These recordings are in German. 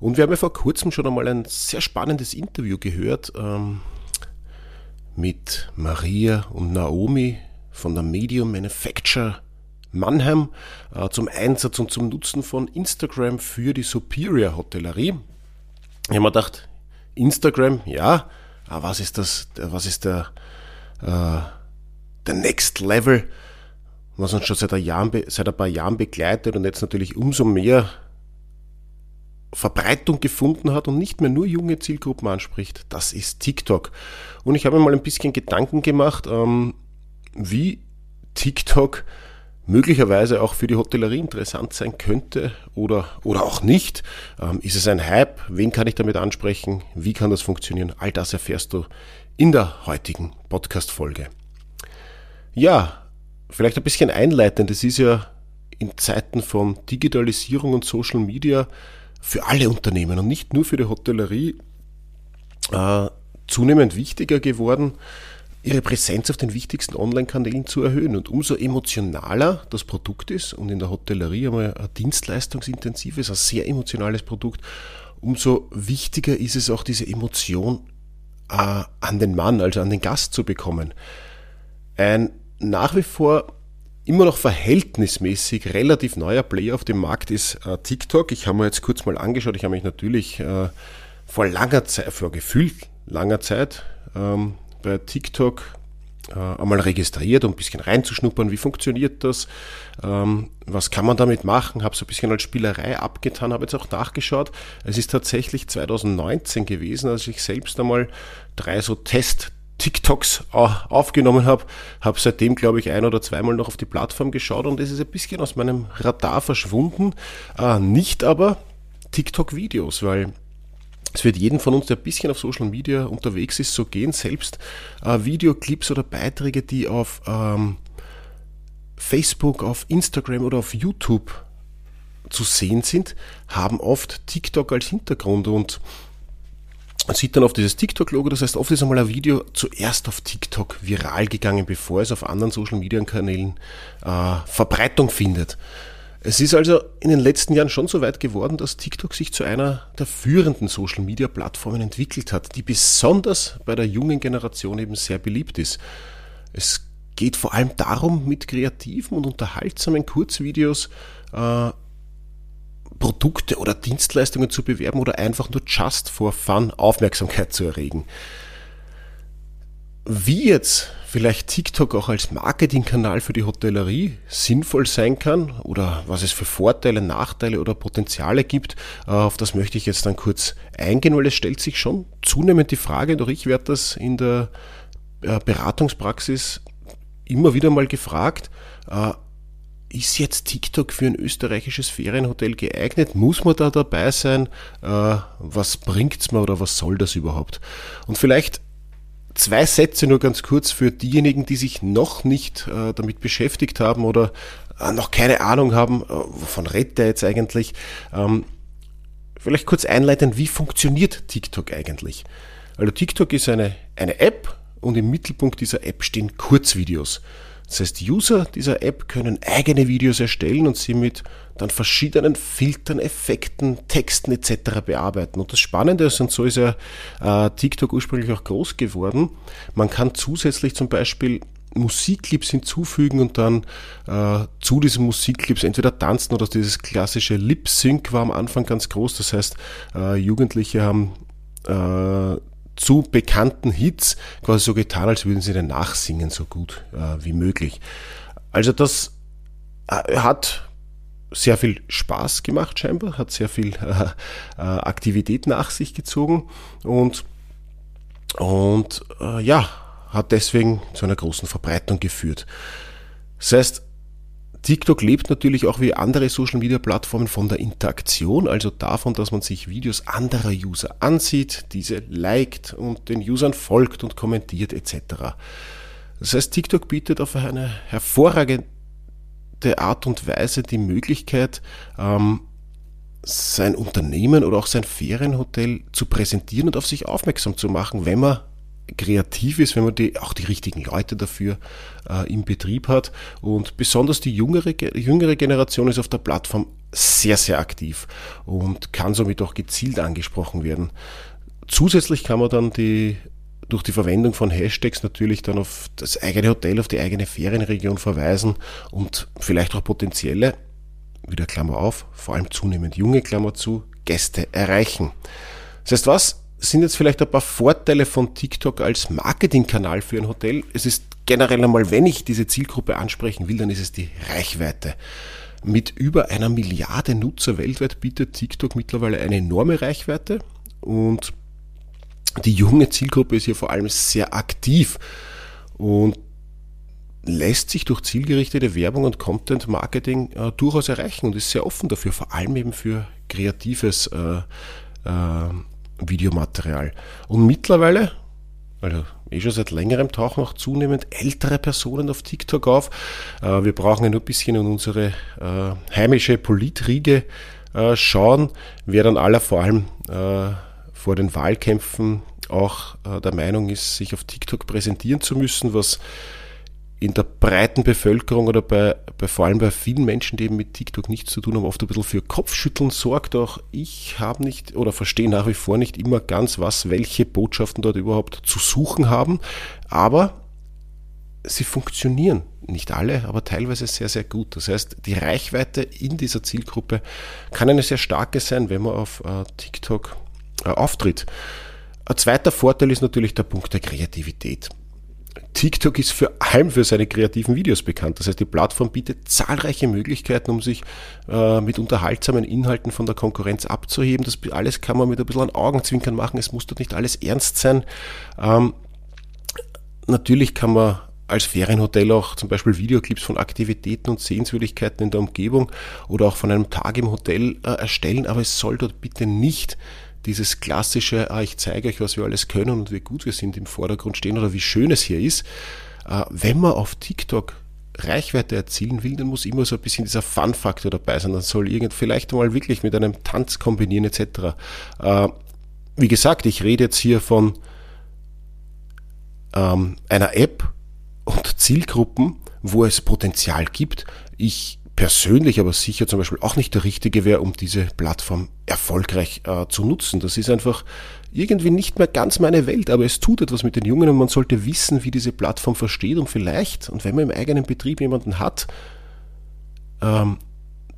Und wir haben ja vor kurzem schon einmal ein sehr spannendes Interview gehört ähm, mit Maria und Naomi von der Medium Manufacture Mannheim äh, zum Einsatz und zum Nutzen von Instagram für die Superior Hotellerie. Ich habe mir gedacht, Instagram, ja, aber was ist das, was ist der, äh, der Next Level, was uns schon seit Jahren, seit ein paar Jahren begleitet und jetzt natürlich umso mehr Verbreitung gefunden hat und nicht mehr nur junge Zielgruppen anspricht, das ist TikTok. Und ich habe mir mal ein bisschen Gedanken gemacht, ähm, wie TikTok möglicherweise auch für die Hotellerie interessant sein könnte oder, oder auch nicht. Ähm, ist es ein Hype? Wen kann ich damit ansprechen? Wie kann das funktionieren? All das erfährst du in der heutigen Podcast-Folge. Ja, vielleicht ein bisschen einleitend. Es ist ja in Zeiten von Digitalisierung und Social Media für alle Unternehmen und nicht nur für die Hotellerie äh, zunehmend wichtiger geworden, ihre Präsenz auf den wichtigsten Online-Kanälen zu erhöhen. Und umso emotionaler das Produkt ist, und in der Hotellerie einmal ein dienstleistungsintensives, ein sehr emotionales Produkt, umso wichtiger ist es auch, diese Emotion äh, an den Mann, also an den Gast zu bekommen. Ein nach wie vor immer noch verhältnismäßig relativ neuer Player auf dem Markt ist äh, TikTok. Ich habe mir jetzt kurz mal angeschaut, ich habe mich natürlich äh, vor langer Zeit, vor gefühlt langer Zeit ähm, bei TikTok äh, einmal registriert, um ein bisschen reinzuschnuppern, wie funktioniert das, ähm, was kann man damit machen, habe so ein bisschen als Spielerei abgetan, habe jetzt auch nachgeschaut. Es ist tatsächlich 2019 gewesen, als ich selbst einmal drei so Test TikToks aufgenommen habe. Habe seitdem, glaube ich, ein oder zweimal noch auf die Plattform geschaut und es ist ein bisschen aus meinem Radar verschwunden. Äh, nicht aber TikTok-Videos, weil es wird jeden von uns, der ein bisschen auf Social Media unterwegs ist, so gehen. Selbst äh, Videoclips oder Beiträge, die auf ähm, Facebook, auf Instagram oder auf YouTube zu sehen sind, haben oft TikTok als Hintergrund und man sieht dann auf dieses TikTok-Logo, das heißt, oft ist einmal ein Video zuerst auf TikTok viral gegangen, bevor es auf anderen Social-Media-Kanälen äh, Verbreitung findet. Es ist also in den letzten Jahren schon so weit geworden, dass TikTok sich zu einer der führenden Social-Media-Plattformen entwickelt hat, die besonders bei der jungen Generation eben sehr beliebt ist. Es geht vor allem darum, mit kreativen und unterhaltsamen Kurzvideos äh, Produkte oder Dienstleistungen zu bewerben oder einfach nur just for fun Aufmerksamkeit zu erregen. Wie jetzt vielleicht TikTok auch als Marketingkanal für die Hotellerie sinnvoll sein kann oder was es für Vorteile, Nachteile oder Potenziale gibt, äh, auf das möchte ich jetzt dann kurz eingehen, weil es stellt sich schon zunehmend die Frage, auch ich werde das in der äh, Beratungspraxis immer wieder mal gefragt, äh, ist jetzt TikTok für ein österreichisches Ferienhotel geeignet? Muss man da dabei sein? Äh, was bringt's mir oder was soll das überhaupt? Und vielleicht zwei Sätze nur ganz kurz für diejenigen, die sich noch nicht äh, damit beschäftigt haben oder äh, noch keine Ahnung haben, wovon redet der jetzt eigentlich? Ähm, vielleicht kurz einleiten, wie funktioniert TikTok eigentlich? Also TikTok ist eine, eine App und im Mittelpunkt dieser App stehen Kurzvideos. Das heißt, User dieser App können eigene Videos erstellen und sie mit dann verschiedenen Filtern, Effekten, Texten etc. bearbeiten. Und das Spannende ist, und so ist ja äh, TikTok ursprünglich auch groß geworden, man kann zusätzlich zum Beispiel Musikclips hinzufügen und dann äh, zu diesen Musikclips entweder tanzen oder dieses klassische Lip-Sync war am Anfang ganz groß. Das heißt, äh, Jugendliche haben äh, zu bekannten Hits quasi so getan, als würden sie den nachsingen, so gut äh, wie möglich. Also das äh, hat sehr viel Spaß gemacht scheinbar, hat sehr viel äh, äh Aktivität nach sich gezogen und, und äh, ja, hat deswegen zu einer großen Verbreitung geführt. Das heißt, TikTok lebt natürlich auch wie andere Social-Media-Plattformen von der Interaktion, also davon, dass man sich Videos anderer User ansieht, diese liked und den Usern folgt und kommentiert etc. Das heißt, TikTok bietet auf eine hervorragende Art und Weise die Möglichkeit, ähm, sein Unternehmen oder auch sein Ferienhotel zu präsentieren und auf sich aufmerksam zu machen, wenn man kreativ ist, wenn man die, auch die richtigen Leute dafür äh, im Betrieb hat. Und besonders die jüngere, jüngere Generation ist auf der Plattform sehr, sehr aktiv und kann somit auch gezielt angesprochen werden. Zusätzlich kann man dann die durch die Verwendung von Hashtags natürlich dann auf das eigene Hotel, auf die eigene Ferienregion verweisen und vielleicht auch potenzielle, wieder Klammer auf, vor allem zunehmend junge Klammer zu, Gäste erreichen. Das heißt was? Sind jetzt vielleicht ein paar Vorteile von TikTok als Marketingkanal für ein Hotel. Es ist generell einmal, wenn ich diese Zielgruppe ansprechen will, dann ist es die Reichweite. Mit über einer Milliarde Nutzer weltweit bietet TikTok mittlerweile eine enorme Reichweite und die junge Zielgruppe ist hier vor allem sehr aktiv und lässt sich durch zielgerichtete Werbung und Content Marketing äh, durchaus erreichen und ist sehr offen dafür, vor allem eben für kreatives äh, äh, Videomaterial. Und mittlerweile, also eh schon seit längerem tauchen auch zunehmend ältere Personen auf TikTok auf. Äh, wir brauchen ja nur ein bisschen in unsere äh, heimische Politriege äh, schauen, wer dann aller vor allem vor den Wahlkämpfen auch der Meinung ist, sich auf TikTok präsentieren zu müssen, was in der breiten Bevölkerung oder bei, bei vor allem bei vielen Menschen, die eben mit TikTok nichts zu tun haben, oft ein bisschen für Kopfschütteln sorgt. Auch ich habe nicht oder verstehe nach wie vor nicht immer ganz, was welche Botschaften dort überhaupt zu suchen haben. Aber sie funktionieren. Nicht alle, aber teilweise sehr, sehr gut. Das heißt, die Reichweite in dieser Zielgruppe kann eine sehr starke sein, wenn man auf äh, TikTok äh, auftritt. Ein zweiter Vorteil ist natürlich der Punkt der Kreativität. TikTok ist vor allem für seine kreativen Videos bekannt. Das heißt, die Plattform bietet zahlreiche Möglichkeiten, um sich äh, mit unterhaltsamen Inhalten von der Konkurrenz abzuheben. Das alles kann man mit ein bisschen an Augenzwinkern machen. Es muss dort nicht alles ernst sein. Ähm, natürlich kann man als Ferienhotel auch zum Beispiel Videoclips von Aktivitäten und Sehenswürdigkeiten in der Umgebung oder auch von einem Tag im Hotel äh, erstellen, aber es soll dort bitte nicht dieses klassische, ah, ich zeige euch, was wir alles können und wie gut wir sind im Vordergrund stehen oder wie schön es hier ist. Äh, wenn man auf TikTok Reichweite erzielen will, dann muss immer so ein bisschen dieser Fun-Faktor dabei sein. Dann soll irgend vielleicht mal wirklich mit einem Tanz kombinieren etc. Äh, wie gesagt, ich rede jetzt hier von ähm, einer App und Zielgruppen, wo es Potenzial gibt. Ich persönlich aber sicher zum Beispiel auch nicht der Richtige wäre, um diese Plattform erfolgreich äh, zu nutzen. Das ist einfach irgendwie nicht mehr ganz meine Welt, aber es tut etwas mit den Jungen und man sollte wissen, wie diese Plattform versteht und vielleicht, und wenn man im eigenen Betrieb jemanden hat, ähm,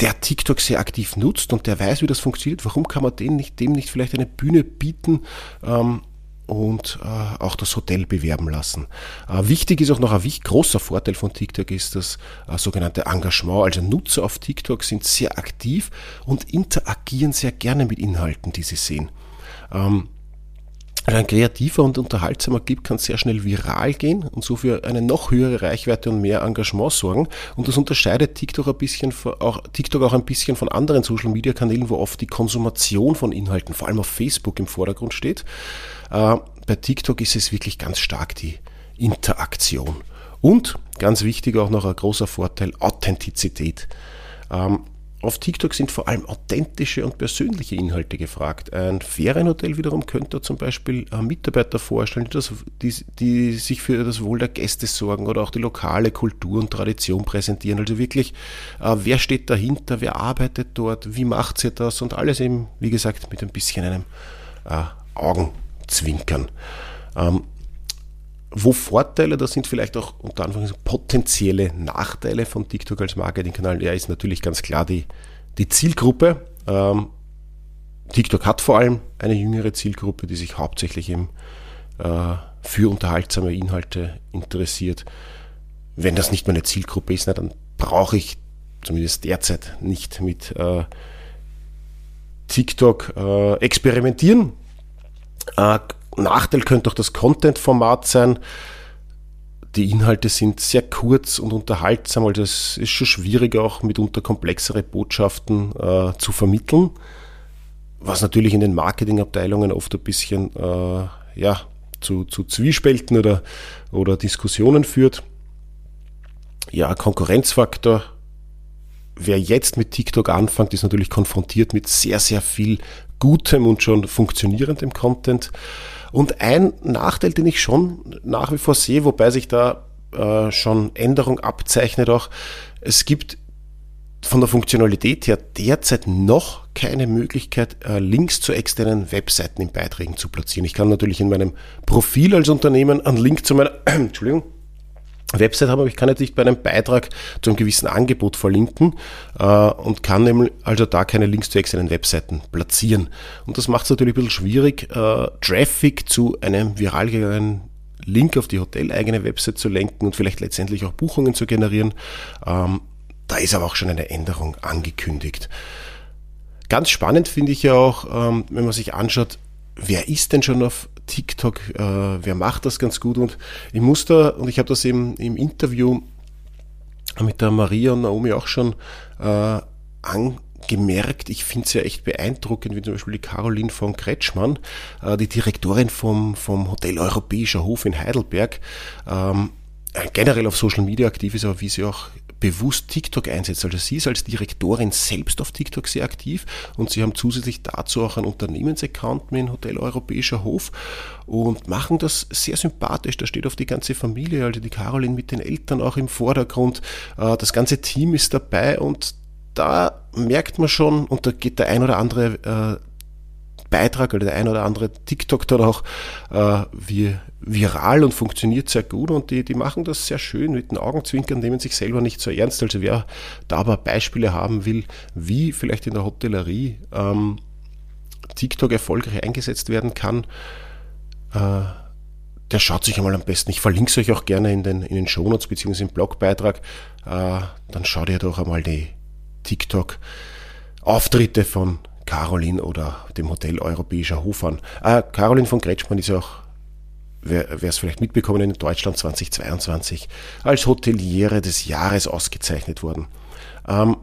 der TikTok sehr aktiv nutzt und der weiß, wie das funktioniert, warum kann man dem nicht, dem nicht vielleicht eine Bühne bieten, ähm, und äh, auch das Hotel bewerben lassen. Äh, wichtig ist auch noch ein großer Vorteil von TikTok ist das äh, sogenannte Engagement. Also Nutzer auf TikTok sind sehr aktiv und interagieren sehr gerne mit Inhalten, die sie sehen. Ähm, ein kreativer und unterhaltsamer Clip kann sehr schnell viral gehen und so für eine noch höhere Reichweite und mehr Engagement sorgen. Und das unterscheidet TikTok, ein bisschen auch, TikTok auch ein bisschen von anderen Social Media Kanälen, wo oft die Konsumation von Inhalten, vor allem auf Facebook, im Vordergrund steht. Äh, bei TikTok ist es wirklich ganz stark die Interaktion. Und ganz wichtig auch noch ein großer Vorteil, Authentizität. Ähm, auf TikTok sind vor allem authentische und persönliche Inhalte gefragt. Ein Ferienhotel wiederum könnte zum Beispiel Mitarbeiter vorstellen, die, die, sich für das Wohl der Gäste sorgen oder auch die lokale Kultur und Tradition präsentieren. Also wirklich, äh, wer steht dahinter, wer arbeitet dort, wie macht sie das und alles eben, wie gesagt, mit ein bisschen einem äh, Augenzwinkern. Wo Vorteile, das sind vielleicht auch unter Anführungszeichen potenzielle Nachteile von TikTok als Marketingkanal. Ja, ist natürlich ganz klar die, die Zielgruppe. Ähm, TikTok hat vor allem eine jüngere Zielgruppe, die sich hauptsächlich eben äh, für unterhaltsame Inhalte interessiert. Wenn das nicht meine Zielgruppe ist, na, dann brauche ich zumindest derzeit nicht mit äh, TikTok äh, experimentieren. Nachteil könnte auch das Content-Format sein. die Inhalte sind sehr kurz und unterhaltsam, also es ist schon schwierig auch mitunter komplexere Botschaften äh, zu vermitteln, was natürlich in den Marketingabteilungen oft ein bisschen äh, ja, zu, zu Zwiespälten oder, oder Diskussionen führt. Ja, Konkurrenzfaktor. Wer jetzt mit TikTok anfängt, ist natürlich konfrontiert mit sehr, sehr viel gutem und schon funktionierendem Content. Und ein Nachteil, den ich schon nach wie vor sehe, wobei sich da äh, schon Änderung abzeichnet auch, es gibt von der Funktionalität her derzeit noch keine Möglichkeit, äh, Links zu externen Webseiten in Beiträgen zu platzieren. Ich kann natürlich in meinem Profil als Unternehmen einen Link zu meiner, Entschuldigung, Website haben, aber ich kann jetzt nicht bei einem Beitrag zu einem gewissen Angebot verlinken äh, und kann nämlich also da keine Links zu externen Webseiten platzieren. Und das macht es natürlich ein bisschen schwierig, äh, Traffic zu einem viral gegangenen Link auf die hoteleigene Website zu lenken und vielleicht letztendlich auch Buchungen zu generieren. Ähm, da ist aber auch schon eine Änderung angekündigt. Ganz spannend finde ich ja auch, ähm, wenn man sich anschaut, wer ist denn schon auf TikTok, äh, wer macht das ganz gut? Und ich muss da, und ich habe das eben im Interview mit der Maria und Naomi auch schon äh, angemerkt, ich finde es ja echt beeindruckend, wie zum Beispiel die Caroline von Kretschmann, äh, die Direktorin vom, vom Hotel Europäischer Hof in Heidelberg, ähm, generell auf Social Media aktiv ist, aber wie sie auch bewusst TikTok einsetzt. Also sie ist als Direktorin selbst auf TikTok sehr aktiv und sie haben zusätzlich dazu auch einen Unternehmensaccount mit dem Hotel Europäischer Hof und machen das sehr sympathisch. Da steht auf die ganze Familie, also die Caroline mit den Eltern auch im Vordergrund. Äh, das ganze Team ist dabei und da merkt man schon, und da geht der ein oder andere äh, Beitrag oder der ein oder andere TikTok dann auch äh, wie, viral und funktioniert sehr gut und die, die machen das sehr schön mit den Augenzwinkern, nehmen sich selber nicht so ernst. Also wer da aber Beispiele haben will, wie vielleicht in der Hotellerie ähm, TikTok erfolgreich eingesetzt werden kann, äh, der schaut sich einmal am besten. Ich verlinke es euch auch gerne in den, in den Shownotes bzw. im Blogbeitrag. Äh, dann schaut ihr doch einmal die TikTok-Auftritte von Caroline oder dem Hotel Europäischer Hof an. Ah, Caroline von Kretschmann ist ja auch, wer es vielleicht mitbekommen, in Deutschland 2022 als Hoteliere des Jahres ausgezeichnet worden. Ähm,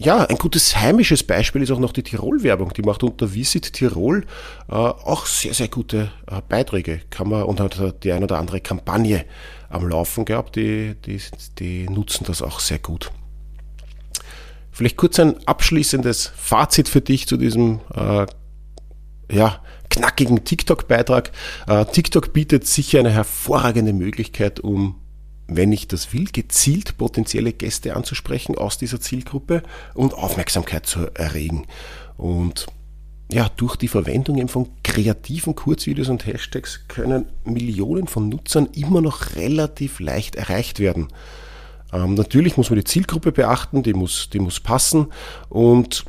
ja, ein gutes heimisches Beispiel ist auch noch die Tirol-Werbung. Die macht unter Visit Tirol äh, auch sehr, sehr gute äh, Beiträge. Kann man und hat die ein oder andere Kampagne am Laufen gehabt. Die, die, die nutzen das auch sehr gut. Vielleicht kurz ein abschließendes Fazit für dich zu diesem äh, ja, knackigen TikTok-Beitrag. Äh, TikTok bietet sicher eine hervorragende Möglichkeit, um, wenn ich das will, gezielt potenzielle Gäste anzusprechen aus dieser Zielgruppe und Aufmerksamkeit zu erregen. Und ja, durch die Verwendung eben von kreativen Kurzvideos und Hashtags können Millionen von Nutzern immer noch relativ leicht erreicht werden. Ähm, natürlich muss man die Zielgruppe beachten, die muss, die muss passen und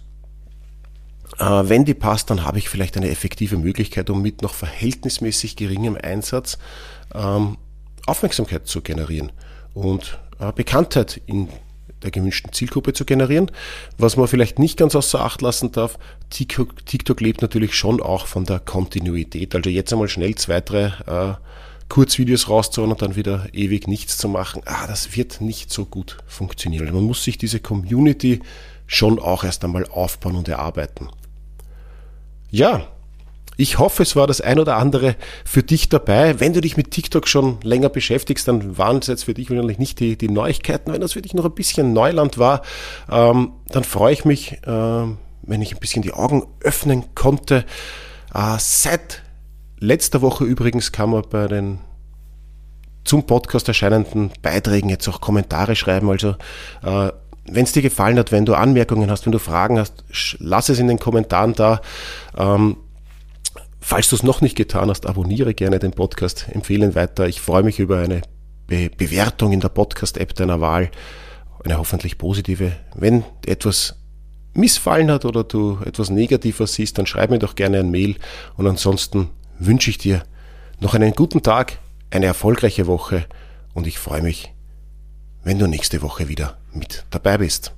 äh, wenn die passt, dann habe ich vielleicht eine effektive Möglichkeit, um mit noch verhältnismäßig geringem Einsatz ähm, Aufmerksamkeit zu generieren und äh, Bekanntheit in der gewünschten Zielgruppe zu generieren. Was man vielleicht nicht ganz außer Acht lassen darf, TikTok, TikTok lebt natürlich schon auch von der Kontinuität. Also jetzt einmal schnell zwei, drei äh, Kurzvideos rauszuhauen und dann wieder ewig nichts zu machen, ah, das wird nicht so gut funktionieren. Man muss sich diese Community schon auch erst einmal aufbauen und erarbeiten. Ja, ich hoffe, es war das ein oder andere für dich dabei. Wenn du dich mit TikTok schon länger beschäftigst, dann waren es jetzt für dich wahrscheinlich nicht die, die Neuigkeiten. Wenn das für dich noch ein bisschen Neuland war, ähm, dann freue ich mich, äh, wenn ich ein bisschen die Augen öffnen konnte. Äh, seit Letzter Woche übrigens kann man bei den zum Podcast erscheinenden Beiträgen jetzt auch Kommentare schreiben. Also äh, wenn es dir gefallen hat, wenn du Anmerkungen hast, wenn du Fragen hast, lass es in den Kommentaren da. Ähm, falls du es noch nicht getan hast, abonniere gerne den Podcast, empfehle ihn weiter. Ich freue mich über eine Be Bewertung in der Podcast-App deiner Wahl, eine hoffentlich positive. Wenn etwas missfallen hat oder du etwas Negatives siehst, dann schreib mir doch gerne ein Mail und ansonsten wünsche ich dir noch einen guten Tag, eine erfolgreiche Woche und ich freue mich, wenn du nächste Woche wieder mit dabei bist.